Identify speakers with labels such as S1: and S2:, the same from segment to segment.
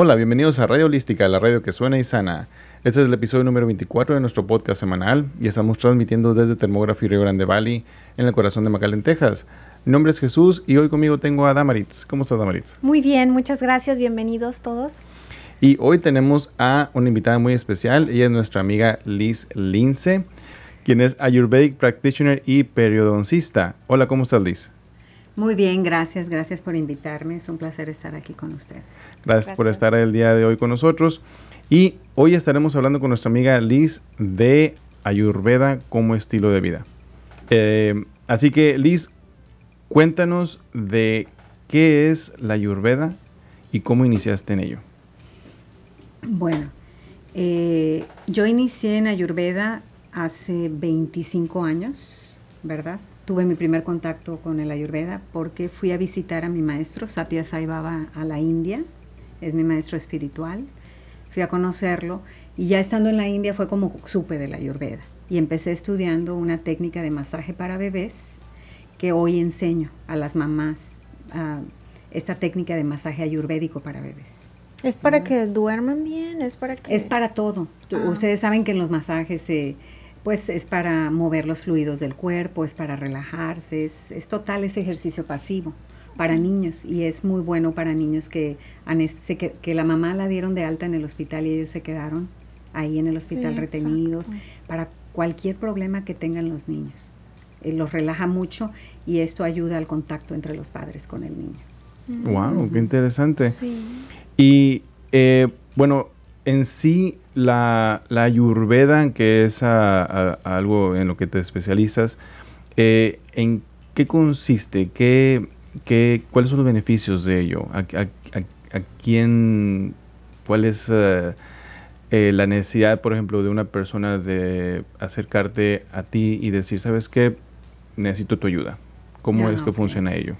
S1: Hola, bienvenidos a Radio Holística, la radio que suena y sana. Este es el episodio número 24 de nuestro podcast semanal y estamos transmitiendo desde Termógrafo Rio Grande Valley, en el corazón de McAllen, Texas. Mi nombre es Jesús y hoy conmigo tengo a Damaritz. ¿Cómo estás, Damaritz?
S2: Muy bien, muchas gracias, bienvenidos todos.
S1: Y hoy tenemos a una invitada muy especial. Ella es nuestra amiga Liz Lince, quien es Ayurvedic Practitioner y periodoncista. Hola, ¿cómo estás, Liz?
S3: Muy bien, gracias, gracias por invitarme. Es un placer estar aquí con ustedes.
S1: Gracias, por estar el día de hoy con nosotros. Y hoy estaremos hablando con nuestra amiga Liz de Ayurveda como estilo de vida. Eh, así que, Liz, cuéntanos de qué es la Ayurveda y cómo iniciaste en ello.
S3: Bueno, eh, yo inicié en Ayurveda hace 25 años, ¿verdad? tuve mi primer contacto con el Ayurveda porque fui a visitar a mi maestro, Satya Sai Baba, a la India. Es mi maestro espiritual. Fui a conocerlo y ya estando en la India fue como supe del Ayurveda. Y empecé estudiando una técnica de masaje para bebés que hoy enseño a las mamás, esta técnica de masaje ayurvédico para bebés.
S2: ¿Es para que duerman bien? ¿Es para que...?
S3: Es para todo. Ah. Ustedes saben que en los masajes se pues es para mover los fluidos del cuerpo, es para relajarse, es, total ese ejercicio pasivo para niños y es muy bueno para niños que, que, que, la mamá la dieron de alta en el hospital y ellos se quedaron ahí en el hospital retenidos para cualquier problema que tengan los niños. Eh, los relaja mucho y esto ayuda al contacto entre los padres con el niño.
S1: Wow, qué interesante. Y eh, bueno, en sí la, la ayurveda, que es algo en lo que te especializas, eh, ¿en qué consiste? ¿Qué, qué, ¿Cuáles son los beneficios de ello? ¿A, quién, cuál es eh, eh, la necesidad, por ejemplo, de una persona de acercarte a ti y decir, ¿sabes qué? Necesito tu ayuda. ¿Cómo es que funciona ello?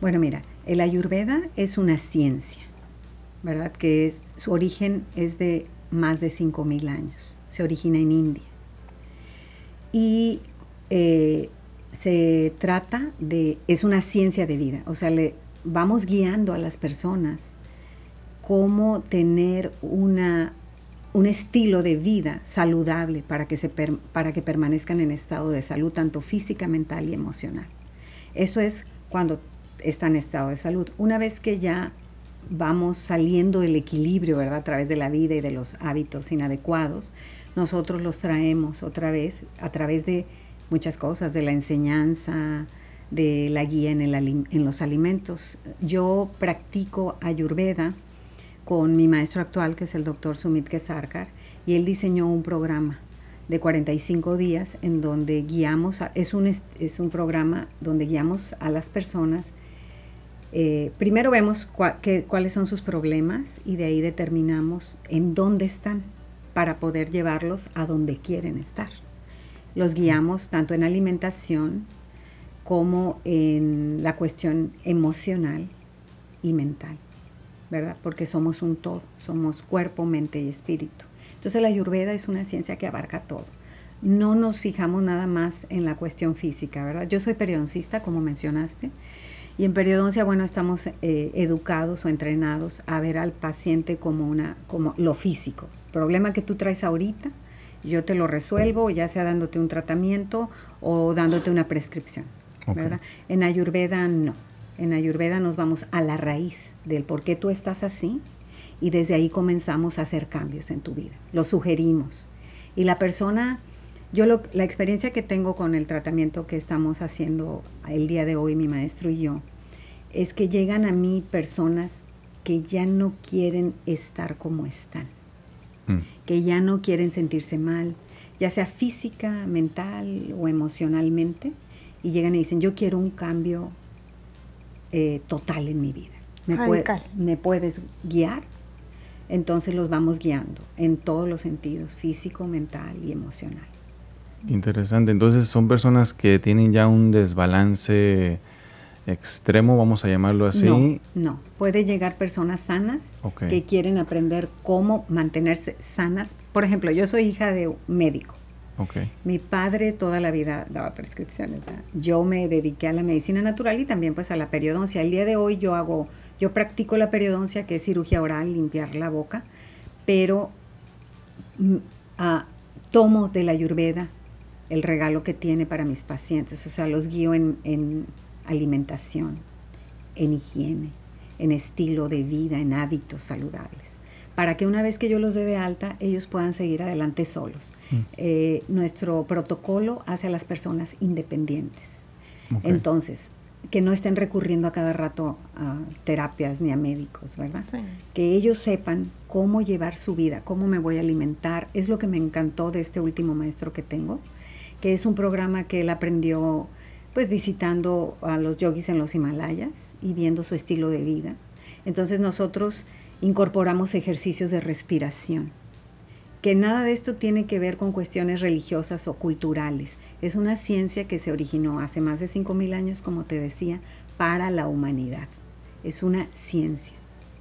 S3: Bueno, mira, el ayurveda es una ciencia, ¿verdad? Que es su origen es de más de 5.000 años. Se origina en India. Y eh, se trata de, es una ciencia de vida, o sea, le vamos guiando a las personas cómo tener una, un estilo de vida saludable para que, se para que permanezcan en estado de salud, tanto física, mental y emocional. Eso es cuando están en estado de salud. Una vez que ya vamos saliendo del equilibrio, ¿verdad? A través de la vida y de los hábitos inadecuados, nosotros los traemos otra vez a través de muchas cosas, de la enseñanza, de la guía en, el, en los alimentos. Yo practico ayurveda con mi maestro actual, que es el doctor Sumit Kesarkar, y él diseñó un programa de 45 días en donde guiamos, es, un, es un programa donde guiamos a las personas eh, primero vemos cuáles son sus problemas y de ahí determinamos en dónde están para poder llevarlos a donde quieren estar. Los guiamos tanto en alimentación como en la cuestión emocional y mental, ¿verdad? Porque somos un todo, somos cuerpo, mente y espíritu. Entonces la ayurveda es una ciencia que abarca todo. No nos fijamos nada más en la cuestión física, ¿verdad? Yo soy periodoncista, como mencionaste, y en periodoncia, bueno, estamos eh, educados o entrenados a ver al paciente como, una, como lo físico. Problema que tú traes ahorita, yo te lo resuelvo, ya sea dándote un tratamiento o dándote una prescripción. ¿verdad? En Ayurveda no. En Ayurveda nos vamos a la raíz del por qué tú estás así y desde ahí comenzamos a hacer cambios en tu vida. Lo sugerimos. Y la persona yo la experiencia que tengo con el tratamiento que estamos haciendo el día de hoy, mi maestro y yo, es que llegan a mí personas que ya no quieren estar como están, mm. que ya no quieren sentirse mal, ya sea física, mental o emocionalmente, y llegan y dicen, yo quiero un cambio eh, total en mi vida. ¿Me, ¿Me puedes guiar? Entonces los vamos guiando en todos los sentidos, físico, mental y emocional.
S1: Interesante. Entonces son personas que tienen ya un desbalance extremo, vamos a llamarlo así.
S3: No, no. puede llegar personas sanas que quieren aprender cómo mantenerse sanas. Por ejemplo, yo soy hija de un médico. Okay. Mi padre toda la vida daba prescripciones. Yo me dediqué a la medicina natural y también pues a la periodoncia. El día de hoy yo hago Yo practico la periodoncia, que es cirugía oral, limpiar la boca, pero mm, ah, tomo de la ayurveda el regalo que tiene para mis pacientes, o sea, los guío en, en alimentación, en higiene, en estilo de vida, en hábitos saludables para que una vez que yo los dé de alta, ellos puedan seguir adelante solos. Mm. Eh, nuestro protocolo hace a las personas independientes. Entonces, que no estén recurriendo a cada rato a terapias ni a médicos, ¿verdad? Que ellos sepan cómo llevar su vida, cómo me voy a alimentar. Es lo que me encantó de este último maestro que tengo, que es un programa que él aprendió pues visitando a los yogis en los Himalayas y viendo su estilo de vida. Entonces nosotros incorporamos ejercicios de respiración, que nada de esto tiene que ver con cuestiones religiosas o culturales. Es una ciencia que se originó hace más de 5.000 años, como te decía, para la humanidad. Es una ciencia,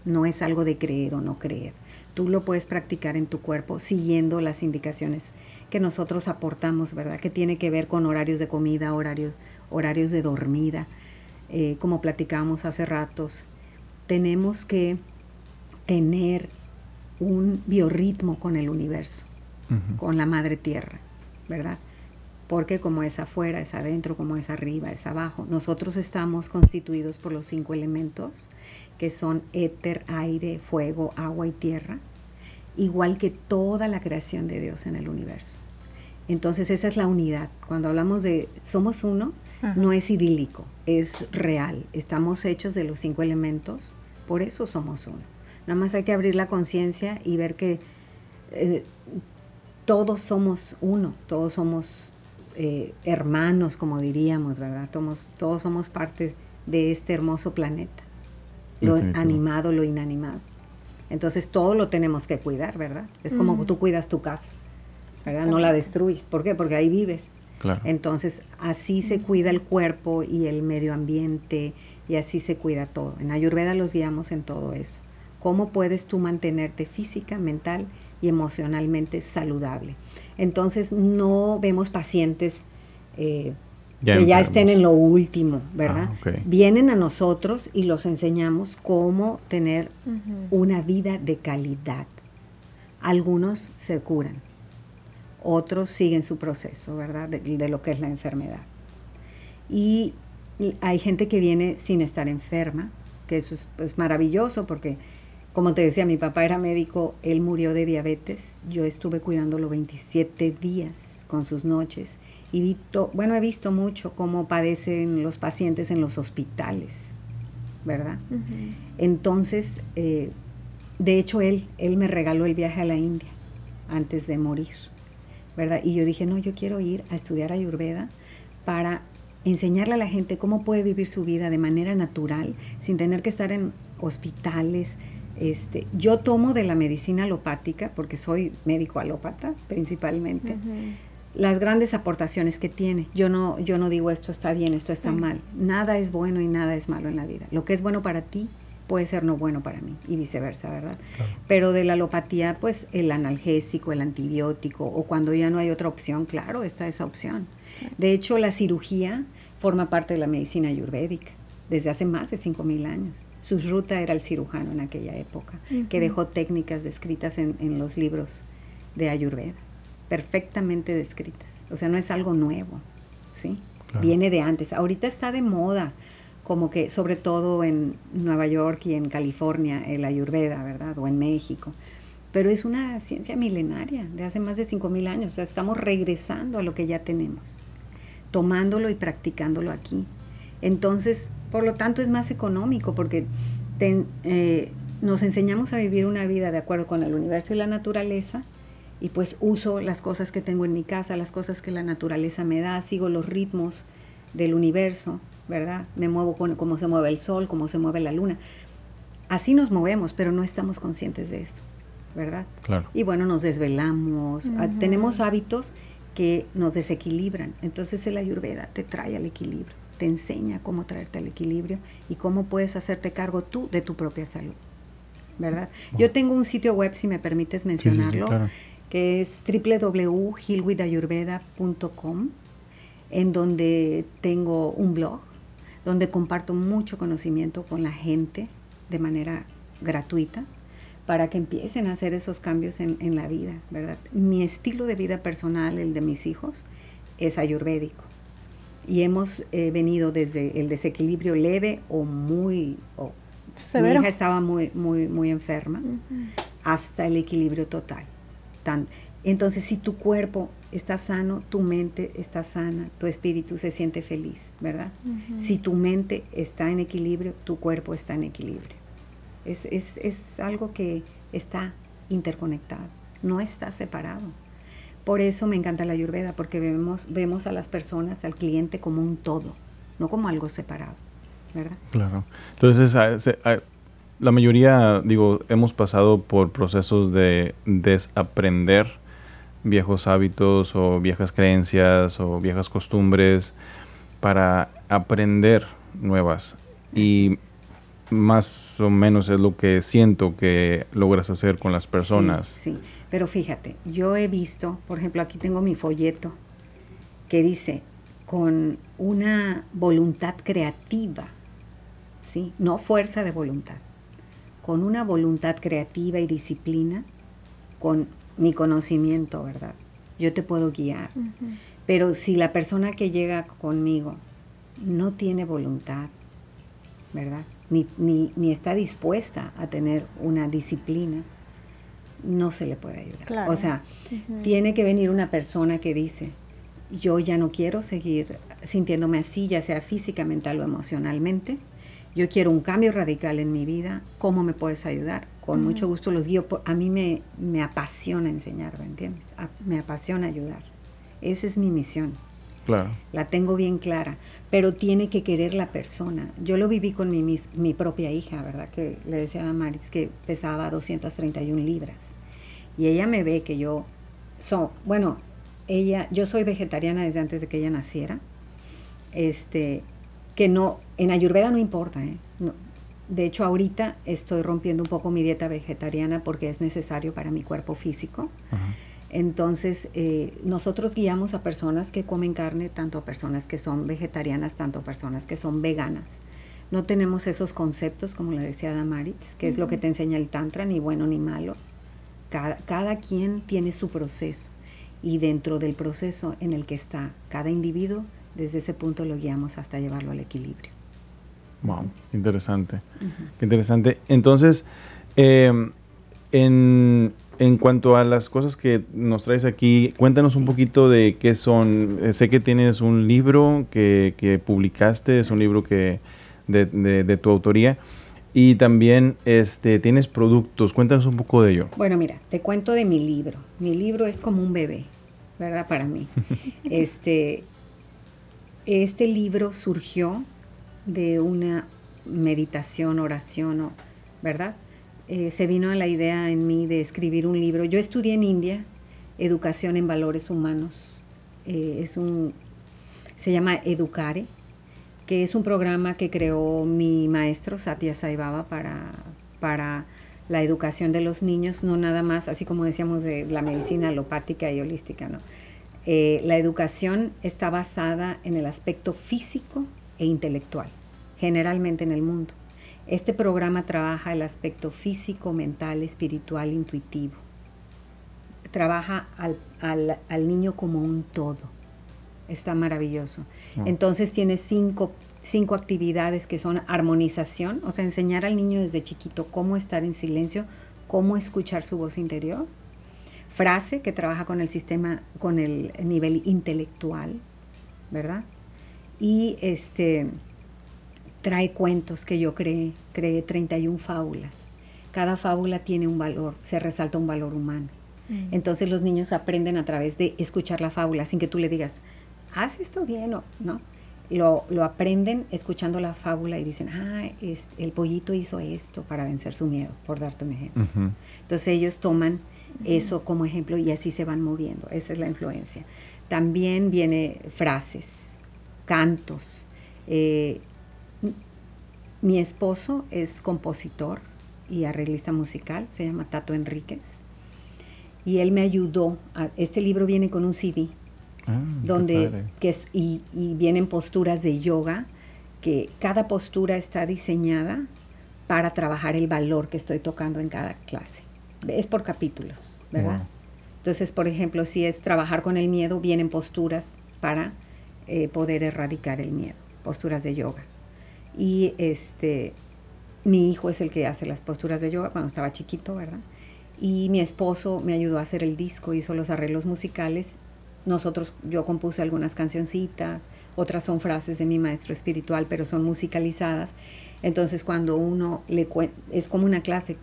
S3: no es algo de creer o no creer. Tú lo puedes practicar en tu cuerpo siguiendo las indicaciones que nosotros aportamos, ¿verdad? Que tiene que ver con horarios de comida, horarios, horarios de dormida, eh, como platicábamos hace ratos. Tenemos que tener un biorritmo con el universo, con la madre tierra, ¿verdad? Porque como es afuera, es adentro, como es arriba, es abajo. Nosotros estamos constituidos por los cinco elementos, que son éter, aire, fuego, agua y tierra, igual que toda la creación de Dios en el universo. Entonces esa es la unidad. Cuando hablamos de somos uno, no es idílico, es real. Estamos hechos de los cinco elementos, por eso somos uno. Nada más hay que abrir la conciencia y ver que eh, todos somos uno, todos somos eh, hermanos, como diríamos, ¿verdad? Todos, todos somos parte de este hermoso planeta, lo animado, lo inanimado. Entonces todo lo tenemos que cuidar, ¿verdad? Es como tú cuidas tu casa, ¿verdad? No la destruyes. ¿Por qué? Porque ahí vives. Entonces así se cuida el cuerpo y el medio ambiente y así se cuida todo. En Ayurveda los guiamos en todo eso cómo puedes tú mantenerte física, mental y emocionalmente saludable. Entonces no vemos pacientes eh, que ya estén en lo último, ¿verdad? Ah, Vienen a nosotros y los enseñamos cómo tener una vida de calidad. Algunos se curan, otros siguen su proceso, ¿verdad? De, lo que es la enfermedad. Y hay gente que viene sin estar enferma, que eso es pues, maravilloso porque como te decía, mi papá era médico, él murió de diabetes, yo estuve cuidándolo 27 días con sus noches y vi bueno, he visto mucho cómo padecen los pacientes en los hospitales, ¿verdad? Entonces, eh, de hecho, él, él me regaló el viaje a la India antes de morir, ¿verdad? Y yo dije, no, yo quiero ir a estudiar Ayurveda para enseñarle a la gente cómo puede vivir su vida de manera natural, sin tener que estar en hospitales, este, yo tomo de la medicina alopática, porque soy médico alópata principalmente, las grandes aportaciones que tiene. Yo no, yo no digo esto está bien, esto está mal. Nada es bueno y nada es malo en la vida. Lo que es bueno para ti puede ser no bueno para mí y viceversa, ¿verdad? Pero de la alopatía, pues el analgésico, el antibiótico, o cuando ya no hay otra opción, claro, está esa opción. De hecho, la cirugía forma parte de la medicina ayurvédica desde hace más de 5.000 años. Su ruta era el cirujano en aquella época, que dejó técnicas descritas en, los libros de Ayurveda, perfectamente descritas. O sea, no es algo nuevo, ¿sí? Viene de antes. Ahorita está de moda, como que sobre todo en Nueva York y en California, el Ayurveda, ¿verdad? O en México. Pero es una ciencia milenaria, de hace más de 5.000 años. O sea, estamos regresando a lo que ya tenemos, tomándolo y practicándolo aquí. Entonces, por lo tanto, es más económico porque eh, nos enseñamos a vivir una vida de acuerdo con el universo y la naturaleza y pues uso las cosas que tengo en mi casa, las cosas que la naturaleza me da, sigo los ritmos del universo, ¿verdad? Me muevo con cómo se mueve el sol, cómo se mueve la luna. Así nos movemos, pero no estamos conscientes de eso, ¿verdad?
S1: Claro.
S3: Y bueno, nos desvelamos, ah, tenemos hábitos que nos desequilibran. Entonces el ayurveda te trae al equilibrio te enseña cómo traerte al equilibrio y cómo puedes hacerte cargo tú de tu propia salud. ¿Verdad? Yo tengo un sitio web, si me permites mencionarlo, que es www.healwithayurveda.com, en donde tengo un blog, donde comparto mucho conocimiento con la gente, de manera gratuita para que empiecen a hacer esos cambios en, en la vida, ¿verdad? Mi estilo de vida personal, el de mis hijos, es ayurvédico. Y hemos eh, venido desde el desequilibrio leve o muy... O,
S2: Severo.
S3: Mi hija estaba muy, muy, muy enferma, hasta el equilibrio total. Tan, entonces, si tu cuerpo está sano, tu mente está sana, tu espíritu se siente feliz, ¿verdad? Si tu mente está en equilibrio, tu cuerpo está en equilibrio. Es, es, es algo que está interconectado, no está separado. Por eso me encanta la ayurveda, porque vemos, vemos a las personas, al cliente como un todo, no como algo separado, ¿verdad?
S1: Claro. Entonces, a- se- a- la mayoría, digo, hemos pasado por procesos de desaprender viejos hábitos o viejas creencias o viejas costumbres para aprender nuevas. Y más o menos es lo que siento que logras hacer con las personas.
S3: Sí, sí. pero fíjate, yo he visto, por ejemplo, aquí tengo mi folleto que dice, con una voluntad creativa, ¿sí? No fuerza de voluntad, con una voluntad creativa y disciplina, con mi conocimiento, ¿verdad? Yo te puedo guiar. Pero si la persona que llega conmigo no tiene voluntad, ¿verdad? Ni, ni, ni está dispuesta a tener una disciplina, no se le puede ayudar.
S2: Claro.
S3: O sea, tiene que venir una persona que dice, yo ya no quiero seguir sintiéndome así, ya sea física, mental o emocionalmente. Yo quiero un cambio radical en mi vida. ¿Cómo me puedes ayudar? Con mucho gusto los guío. Por- A mí me, me apasiona enseñar, ¿me entiendes? A- me apasiona ayudar. Esa es mi misión
S1: Claro.
S3: la tengo bien clara, pero tiene que querer la persona. Yo lo viví con mi, mis- mi propia hija, ¿verdad? Que le decía a Maris que pesaba 231 libras. Y ella me ve que yo, so, bueno, ella, yo soy vegetariana desde antes de que ella naciera. Este, que no, en Ayurveda no importa, ¿eh? No, de hecho, ahorita estoy rompiendo un poco mi dieta vegetariana porque es necesario para mi cuerpo físico. Entonces, eh, nosotros guiamos a personas que comen carne, tanto a personas que son vegetarianas, tanto a personas que son veganas. No tenemos esos conceptos, como le decía Damaritz, que es lo que te enseña el Tantra, ni bueno ni malo. Cada, cada quien tiene su proceso y dentro del proceso en el que está cada individuo, desde ese punto lo guiamos hasta llevarlo al equilibrio.
S1: Wow, interesante. Qué interesante. Entonces, eh, en, en cuanto a las cosas que nos traes aquí, cuéntanos un poquito de qué son. Sé que tienes un libro que, que publicaste, es un libro que de, de- de tu autoría. Y también este, tienes productos. Cuéntanos un poco de ello.
S3: Bueno, mira, te cuento de mi libro. Mi libro es como un bebé, ¿verdad? Para mí. Este, este libro surgió de una meditación, oración, ¿verdad? Eh, se vino la idea en mí de escribir un libro. Yo estudié en India, Educación en Valores Humanos. Eh, es un, se llama Educare, que es un programa que creó mi maestro Satya Sai Baba para, para la educación de los niños, no nada más, así como decíamos de la medicina alopática y holística, ¿no? Eh, la educación está basada en el aspecto físico e intelectual, generalmente en el mundo. Este programa trabaja el aspecto físico, mental, espiritual, intuitivo. Trabaja al, al- al niño como un todo. Está maravilloso.
S1: Ah.
S3: Entonces tiene cinco, cinco actividades que son armonización, o sea, enseñar al niño desde chiquito cómo estar en silencio, cómo escuchar su voz interior. Frase, que trabaja con el sistema, con el nivel intelectual, ¿verdad? Y este trae cuentos que yo creé, creé 31 fábulas. Cada fábula tiene un valor, se resalta un valor humano. Entonces los niños aprenden a través de escuchar la fábula sin que tú le digas, haz esto bien o no. Lo, lo aprenden escuchando la fábula y dicen, ah, es- el pollito hizo esto para vencer su miedo, por darte un ejemplo.
S1: Ujú.
S3: Entonces ellos toman eso como ejemplo y así se van moviendo. Esa es la influencia. También viene frases, cantos. Eh, mi esposo es compositor y arreglista musical, se llama Tato Enríquez. Y él me ayudó. a- este libro viene con un CD
S1: Ah,
S3: donde que es, y, y vienen posturas de yoga que cada postura está diseñada para trabajar el valor que estoy tocando en cada clase. Es por capítulos, ¿verdad?
S1: Wow.
S3: Entonces, por ejemplo, si es trabajar con el miedo, vienen posturas para eh, poder erradicar el miedo, posturas de yoga. Y este, mi hijo es el que hace las posturas de yoga cuando estaba chiquito, ¿verdad? Y mi esposo me ayudó a hacer el disco, hizo los arreglos musicales. Nosotros, yo compuse algunas cancioncitas, otras son frases de mi maestro espiritual, pero son musicalizadas. Entonces, cuando uno le cuenta, es como una clase.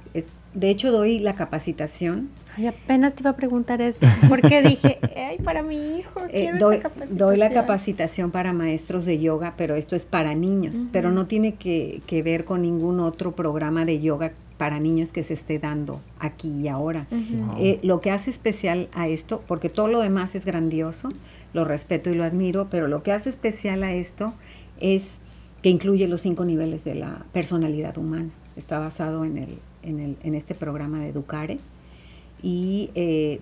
S3: De hecho, doy la capacitación
S2: Ay, apenas te iba a preguntar eso, porque dije, ay, para mi hijo,
S3: Eh, doy,
S2: esa capacitación.
S3: doy la capacitación para maestros de yoga, pero esto es para niños, pero no tiene que, que ver con ningún otro programa de yoga para niños que se esté dando aquí y ahora.
S2: Ujú.
S1: Wow.
S3: Eh, lo que hace especial a esto, porque todo lo demás es grandioso, lo respeto y lo admiro, pero lo que hace especial a esto es que incluye los cinco niveles de la personalidad humana. Está basado en, el, en, el, en este programa de Educare. Y eh,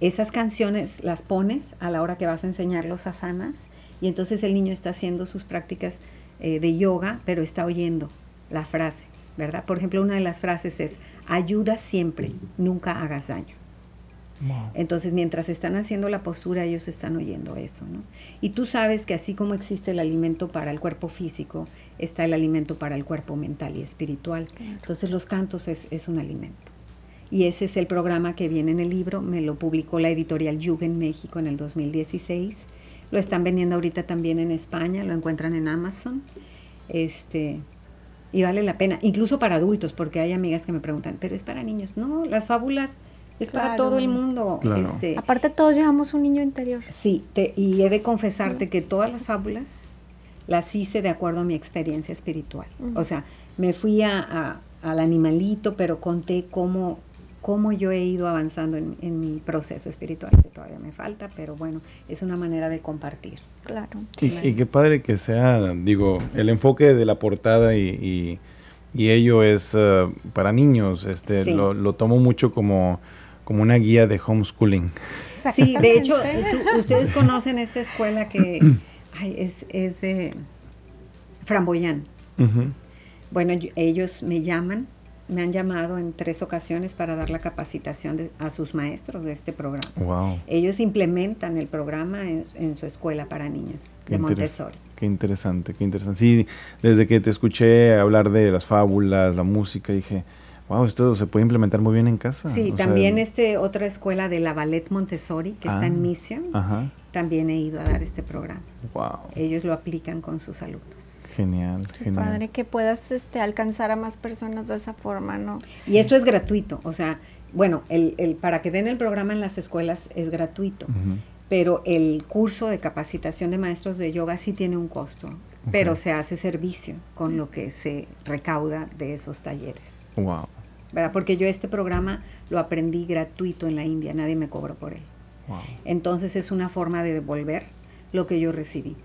S3: esas canciones las pones a la hora que vas a enseñar los asanas y entonces el niño está haciendo sus prácticas eh, de yoga, pero está oyendo la frase, ¿verdad? Por ejemplo, una de las frases es, ayuda siempre, nunca hagas daño. Entonces, mientras están haciendo la postura, ellos están oyendo eso, ¿no? Y tú sabes que así como existe el alimento para el cuerpo físico, está el alimento para el cuerpo mental y espiritual. Entonces, los cantos es, es un alimento. Y ese es el programa que viene en el libro, me lo publicó la editorial Yuga en México en el 2016. Lo están vendiendo ahorita también en España, lo encuentran en Amazon. Este, y vale la pena, incluso para adultos, porque hay amigas que me preguntan, pero es para niños. No, las fábulas es para todo el mundo.
S1: Claro.
S3: Este,
S2: Aparte todos llevamos un niño interior.
S3: Sí, te- y he de confesarte que todas las fábulas las hice de acuerdo a mi experiencia espiritual. O sea, me fui a, a- al animalito, pero conté cómo, cómo yo he ido avanzando en, en mi proceso espiritual, que todavía me falta, pero bueno, es una manera de compartir.
S2: Claro.
S1: Y, y qué padre que sea, digo, el enfoque de la portada y, y- y ello es eh, para niños. Este,
S3: Sí.
S1: lo, lo tomo mucho como, como una guía de homeschooling.
S3: Sí, de hecho, tú- ustedes conocen esta escuela que ay, es, es de Framboyán.
S1: Ujú.
S3: Bueno, yo- ellos me llaman, me han llamado en tres ocasiones para dar la capacitación de- a sus maestros de este programa.
S1: Wow.
S3: Ellos implementan el programa en, en su escuela para niños
S1: Qué
S3: de Montessori.
S1: Qué interesante, qué interesante. Sí, desde que te escuché hablar de las fábulas, la música, dije, wow, esto se puede implementar muy bien en casa.
S3: Sí,
S1: O sea,
S3: también este otra escuela de la Ballet Montessori que está
S1: Ah.
S3: en Mission,
S1: Ajá,
S3: también he ido a dar este programa.
S1: wow.
S3: Ellos lo aplican con sus alumnos.
S1: Genial,
S2: Qué
S1: genial.
S2: padre que puedas este, alcanzar a más personas de esa forma, ¿no?
S3: Y esto es gratuito, o sea, bueno, el, el- para que den el programa en las escuelas es gratuito. Pero el curso de capacitación de maestros de yoga sí tiene un costo, pero se hace servicio con lo que se recauda de esos talleres.
S1: Wow,
S3: ¿verdad? Porque yo este programa lo aprendí gratuito en la India, nadie me cobró por él.
S1: wow.
S3: Entonces es una forma de devolver lo que yo recibí.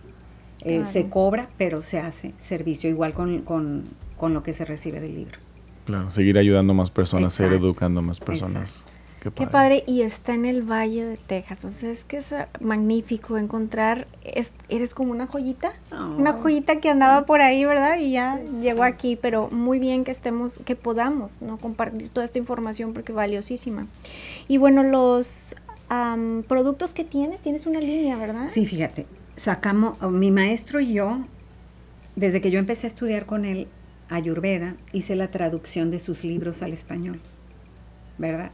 S3: Eh,
S2: Claro.
S3: Se cobra, pero se hace servicio, igual con, con- con lo que se recibe del libro.
S1: Claro, seguir ayudando a más personas, seguir educando a más personas. Qué
S2: Qué
S1: padre.
S2: padre, y está en el Valle de Texas. Entonces es que es ah, magnífico encontrar, es- eres como una joyita, una joyita que andaba por ahí, ¿verdad? Y ya llegó aquí, pero muy bien que estemos, que podamos, ¿no? Compartir toda esta información porque es valiosísima. Y bueno, los am, productos que tienes, tienes una línea, ¿verdad?
S3: Sí, fíjate, sacamos, mi maestro y yo, desde que yo empecé a estudiar con él Ayurveda, hice la traducción de sus libros al español, ¿verdad?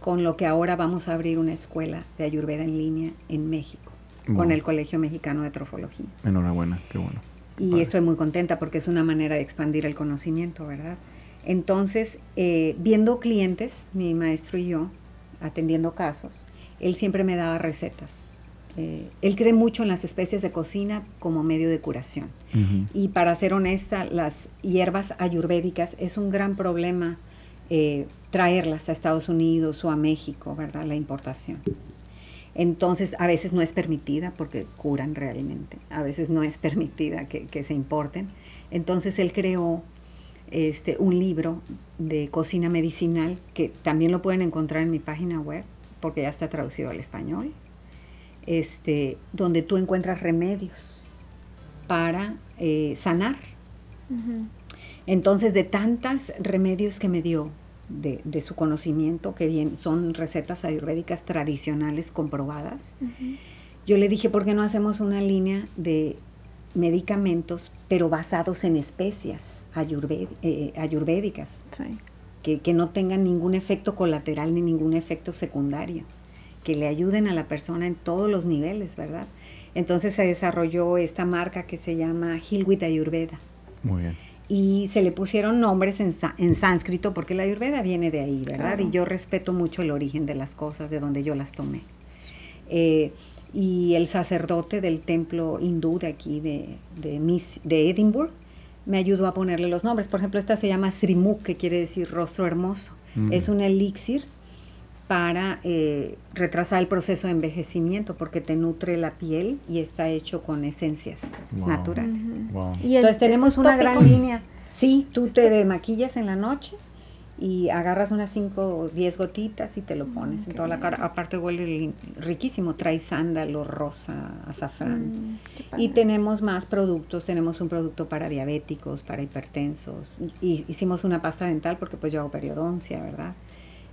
S3: Con lo que ahora vamos a abrir una escuela de Ayurveda en línea en México, con el Colegio Mexicano de Trofología.
S1: Enhorabuena, qué bueno.
S3: Y estoy muy contenta porque es una manera de expandir el conocimiento, ¿verdad? Entonces, eh, viendo clientes, mi maestro y yo, atendiendo casos, él siempre me daba recetas. Eh, él cree mucho en las especies de cocina como medio de curación.
S1: Ujú.
S3: Y para ser honesta, las hierbas ayurvédicas es un gran problema eh, traerlas a Estados Unidos o a México, ¿verdad? La importación. Entonces, a veces no es permitida porque curan realmente, a veces no es permitida que, que se importen. Entonces, él creó este, un libro de cocina medicinal que también lo pueden encontrar en mi página web porque ya está traducido al español, este, donde tú encuentras remedios para eh, sanar. Entonces, de tantos remedios que me dio, de, de su conocimiento, que bien, son recetas ayurvédicas tradicionales comprobadas, yo le dije, ¿por qué no hacemos una línea de medicamentos, pero basados en especias eh, ayurvédicas? Que, que, no tengan ningún efecto colateral ni ningún efecto secundario, que le ayuden a la persona en todos los niveles, ¿verdad? Entonces se desarrolló esta marca que se llama Hilwit Ayurveda.
S1: Muy bien.
S3: Y se le pusieron nombres en, en sánscrito porque la Ayurveda viene de ahí, ¿verdad? Y yo respeto mucho el origen de las cosas, de donde yo las tomé. Eh, y el sacerdote del templo hindú de aquí, de, de, de Edinburgh, me ayudó a ponerle los nombres. Por ejemplo, esta se llama Srimuk, que quiere decir rostro hermoso. Mm. Es un elixir para eh, retrasar el proceso de envejecimiento porque te nutre la piel y está hecho con esencias naturales. Entonces tenemos una gran línea. Sí, tú te maquillas en la noche y agarras unas 5 o 10 gotitas y te lo pones en toda la cara. Aparte huele riquísimo, trae sándalo, rosa, azafrán. Mm, y tenemos más productos, tenemos un producto para diabéticos, para hipertensos. Y hicimos una pasta dental porque pues yo hago periodoncia, ¿verdad?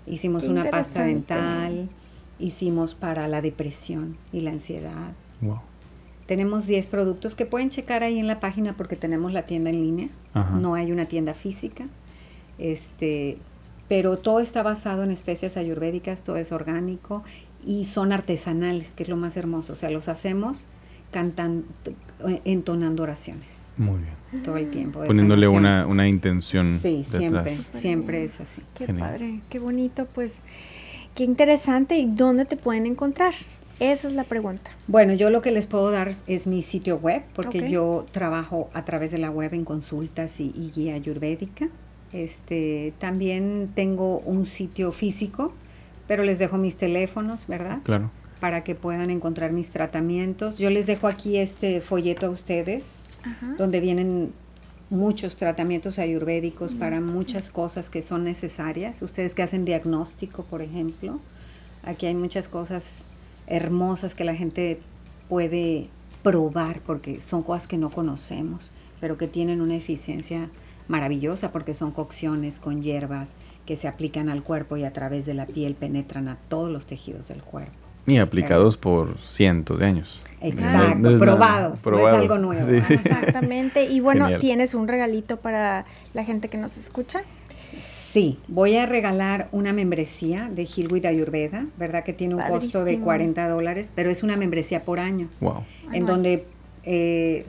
S3: Hicimos una pasta dental, hicimos para la depresión y la ansiedad. Tenemos 10 productos que pueden checar ahí en la página porque tenemos la tienda en línea. No hay una tienda física. Este, pero todo está basado en especias ayurvédicas, todo es orgánico y son artesanales, que es lo más hermoso. O sea, los hacemos cantando, entonando oraciones.
S1: Muy bien.
S3: Todo el tiempo.
S1: Poniéndole una, una, intención.
S3: Sí, siempre, siempre es así.
S2: Qué padre, qué bonito, pues, qué interesante. ¿Y dónde te pueden encontrar? Esa es la pregunta.
S3: Bueno, yo lo que les puedo dar es mi sitio web, porque yo trabajo a través de la web en consultas y, guía ayurvédica. Este, también tengo un sitio físico, pero les dejo mis teléfonos, ¿verdad?
S1: Claro.
S3: Para que puedan encontrar mis tratamientos. Yo les dejo aquí este folleto a ustedes donde vienen muchos tratamientos ayurvédicos para muchas cosas que son necesarias. Ustedes que hacen diagnóstico, por ejemplo, aquí hay muchas cosas hermosas que la gente puede probar porque son cosas que no conocemos, pero que tienen una eficiencia maravillosa porque son cocciones con hierbas que se aplican al cuerpo y a través de la piel penetran a todos los tejidos del cuerpo.
S1: Y aplicados por cientos de años.
S3: Exacto, probados, no es algo nuevo.
S2: Exactamente. Y bueno, ¿tienes un regalito para la gente que nos escucha?
S3: Sí, voy a regalar una membresía de Hilwit Ayurveda, ¿verdad? Que tiene un costo de 40 dólares, pero es una membresía por año.
S1: Wow.
S3: En donde eh,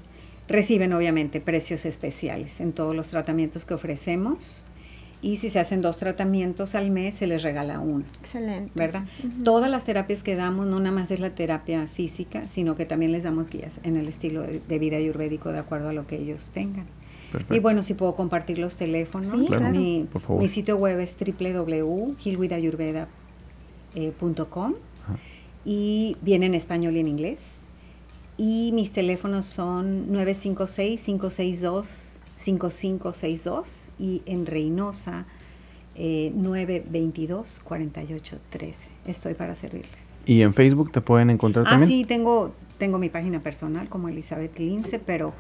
S3: reciben obviamente precios especiales en todos los tratamientos que ofrecemos y si se hacen dos tratamientos al mes se les regala uno.
S2: Excelente.
S3: ¿Verdad? Todas las terapias que damos no nada más es la terapia física, sino que también les damos guías en el estilo de, vida ayurvédico de acuerdo a lo que ellos tengan. Y bueno, si puedo compartir los teléfonos, mi, mi, sitio web es www.hilwidayurveda.com y viene en español y en inglés. Y mis teléfonos son 956 5562 y en Reynosa eh, 922-4813. Estoy para servirles.
S1: ¿Y en Facebook te pueden encontrar
S3: ah,
S1: también?
S3: Ah, sí, tengo, tengo mi página personal como Elizabeth Lince, pero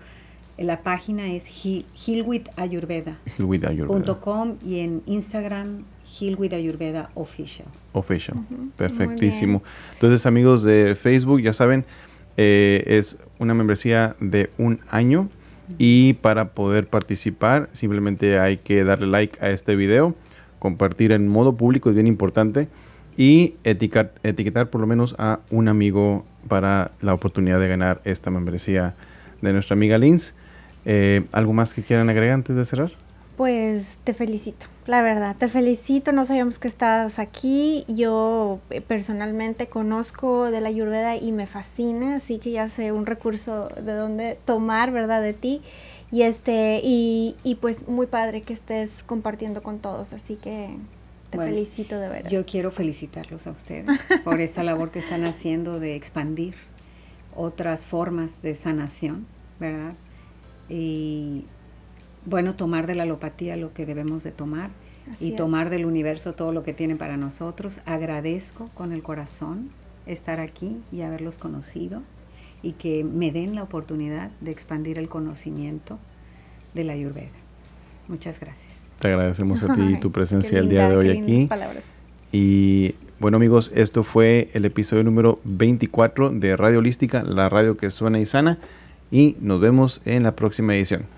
S3: la página es hillwithayurveda.com y en Instagram Hillwithayurveda Official.
S1: Official, perfectísimo. Entonces amigos de Facebook, ya saben, eh, es una membresía de un año y para poder participar simplemente hay que darle like a este video, compartir en modo público es bien importante y etiquetar, etiquetar por lo menos a un amigo para la oportunidad de ganar esta membresía de nuestra amiga Linz. Eh, ¿Algo más que quieran agregar antes de cerrar?
S2: Pues te felicito, la verdad, te felicito, no sabíamos que estabas aquí, yo eh, personalmente conozco de la Ayurveda y me fascina, así que ya sé un recurso de dónde tomar, ¿verdad? De ti. Y este, y, y pues muy padre que estés compartiendo con todos, así que te felicito de verdad.
S3: Yo quiero felicitarlos a ustedes por esta labor que están haciendo de expandir otras formas de sanación, ¿verdad? Y bueno tomar de la alopatía lo que debemos de tomar y tomar del universo todo lo que tiene para nosotros. Agradezco con el corazón estar aquí y haberlos conocido y que me den la oportunidad de expandir el conocimiento de la Ayurveda. Muchas gracias.
S1: Te agradecemos a ti tu presencia el día de hoy aquí.
S2: palabras.
S1: Y bueno amigos, esto fue el episodio número 24 de Radio Holística, la radio que suena y sana. Y nos vemos en la próxima edición.